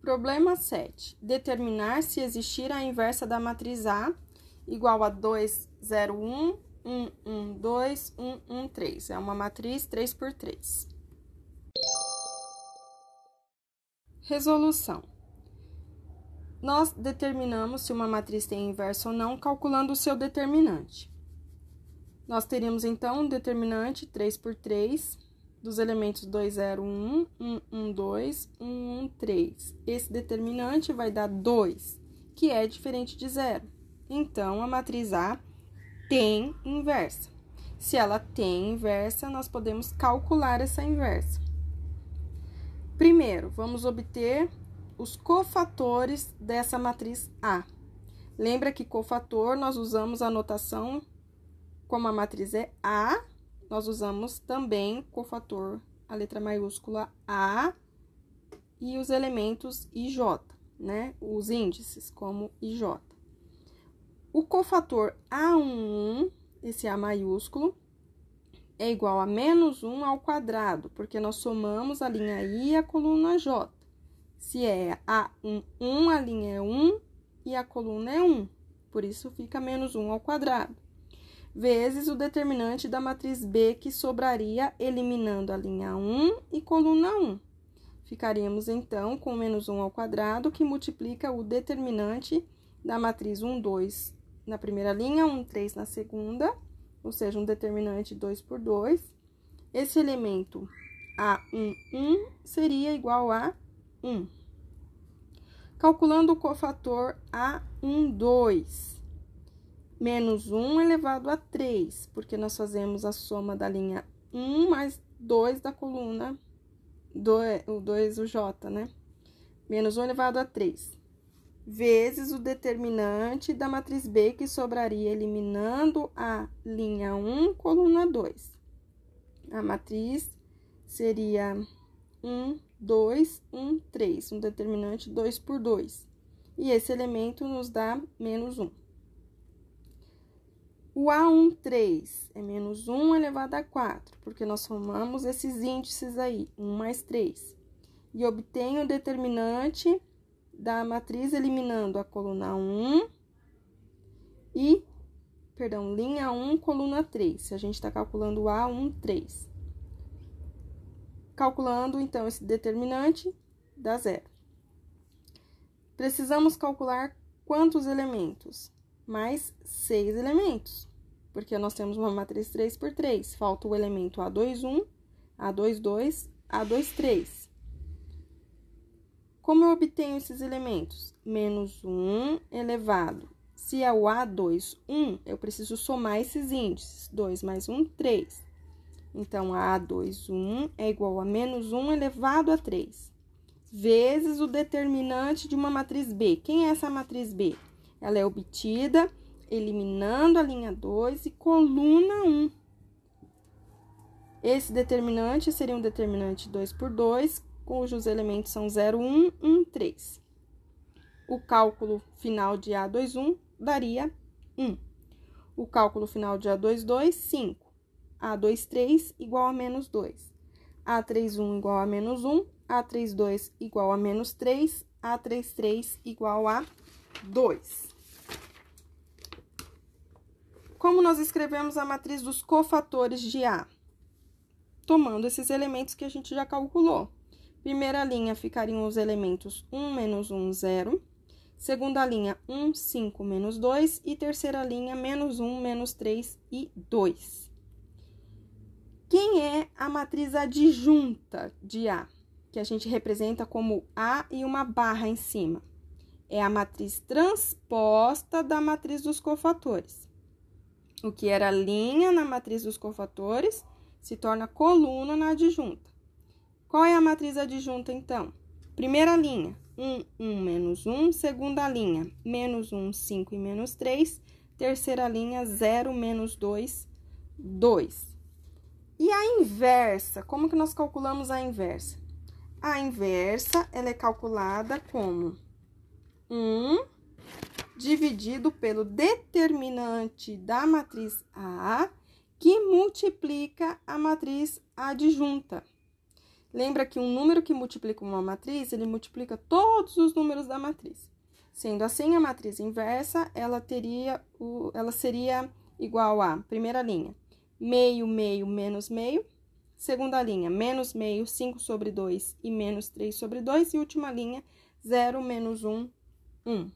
Problema 7. Determinar se existir a inversa da matriz A igual a 2, 0, 1, 1, 1, 2, 1, 1, 3. É uma matriz 3 por 3. Resolução. Nós determinamos se uma matriz tem inversa ou não calculando o seu determinante. Nós teríamos, então, um determinante 3 por 3 dos elementos 2, 0, 1, 1, 1, 2, 1, 1, 3. Esse determinante vai dar 2, que é diferente de zero. Então, a matriz A tem inversa. Se ela tem inversa, nós podemos calcular essa inversa. Primeiro, vamos obter os cofatores dessa matriz A. Lembra que cofator nós usamos a notação como a matriz é A, nós usamos também cofator, a letra maiúscula A e os elementos IJ, né? Os índices, como IJ. O cofator A11, esse A maiúsculo, é igual a menos 1 ao quadrado, porque nós somamos a linha I e a coluna J. Se é A1, 1, a linha é 1 e a coluna é 1. Por isso, fica menos 1 ao quadrado vezes o determinante da matriz B, que sobraria eliminando a linha 1 e coluna 1. Ficaríamos, então, com menos 1 ao quadrado, que multiplica o determinante da matriz 1, 2 na primeira linha, 1, 3 na segunda, ou seja, um determinante 2 por 2. Esse elemento A1, 1 seria igual a 1. Calculando o cofator A1, 2 menos 1 elevado a 3, porque nós fazemos a soma da linha 1 mais 2 da coluna, o 2, o J, né? Menos 1 elevado a 3, vezes o determinante da matriz B, que sobraria eliminando a linha 1, coluna 2. A matriz seria 1, 2, 1, 3, um determinante 2 por 2. E esse elemento nos dá menos 1. O A13 é menos 1 elevado a 4, porque nós somamos esses índices aí, 1 mais 3. E obtenho o determinante da matriz eliminando a coluna 1 e, perdão, linha 1, coluna 3, se a gente está calculando o A13. Calculando, então, esse determinante, dá zero. Precisamos calcular quantos elementos? Mais seis elementos, porque nós temos uma matriz 3 por 3. Falta o elemento A21, A22, A23. Como eu obtenho esses elementos? Menos 1 elevado. Se é o A2, 1, eu preciso somar esses índices. 2 mais 1, 3. Então, A2, 1 é igual a menos 1 elevado a 3, vezes o determinante de uma matriz B. Quem é essa matriz B? Ela é obtida eliminando a linha 2 e coluna 1. Esse determinante seria um determinante 2 por 2, cujos elementos são 0, 1, 1, 3. O cálculo final de A21 daria 1. O cálculo final de A22, 5. A23 igual a menos 2. A31 igual a menos 1. A32 igual a menos 3. A33 igual a 2. Como nós escrevemos a matriz dos cofatores de A? Tomando esses elementos que a gente já calculou. Primeira linha ficariam os elementos 1 menos 1, 0. Segunda linha, 1, 5 menos 2. E terceira linha, menos 1, menos 3 e 2. Quem é a matriz adjunta de A? Que a gente representa como A e uma barra em cima é a matriz transposta da matriz dos cofatores. O que era linha na matriz dos cofatores se torna coluna na adjunta. Qual é a matriz adjunta, então? Primeira linha, 1, 1 menos 1. Segunda linha, menos 1, 5 e menos 3. Terceira linha, 0 menos 2, 2. E a inversa, como que nós calculamos a inversa? A inversa, ela é calculada como 1 dividido pelo determinante da matriz A, que multiplica a matriz adjunta. Lembra que um número que multiplica uma matriz, ele multiplica todos os números da matriz. Sendo assim, a matriz inversa, ela teria o, ela seria igual a, primeira linha, meio, meio, menos meio. Segunda linha, menos meio, 5 sobre 2 e menos 3 sobre 2. E última linha, 0 menos 1, 1.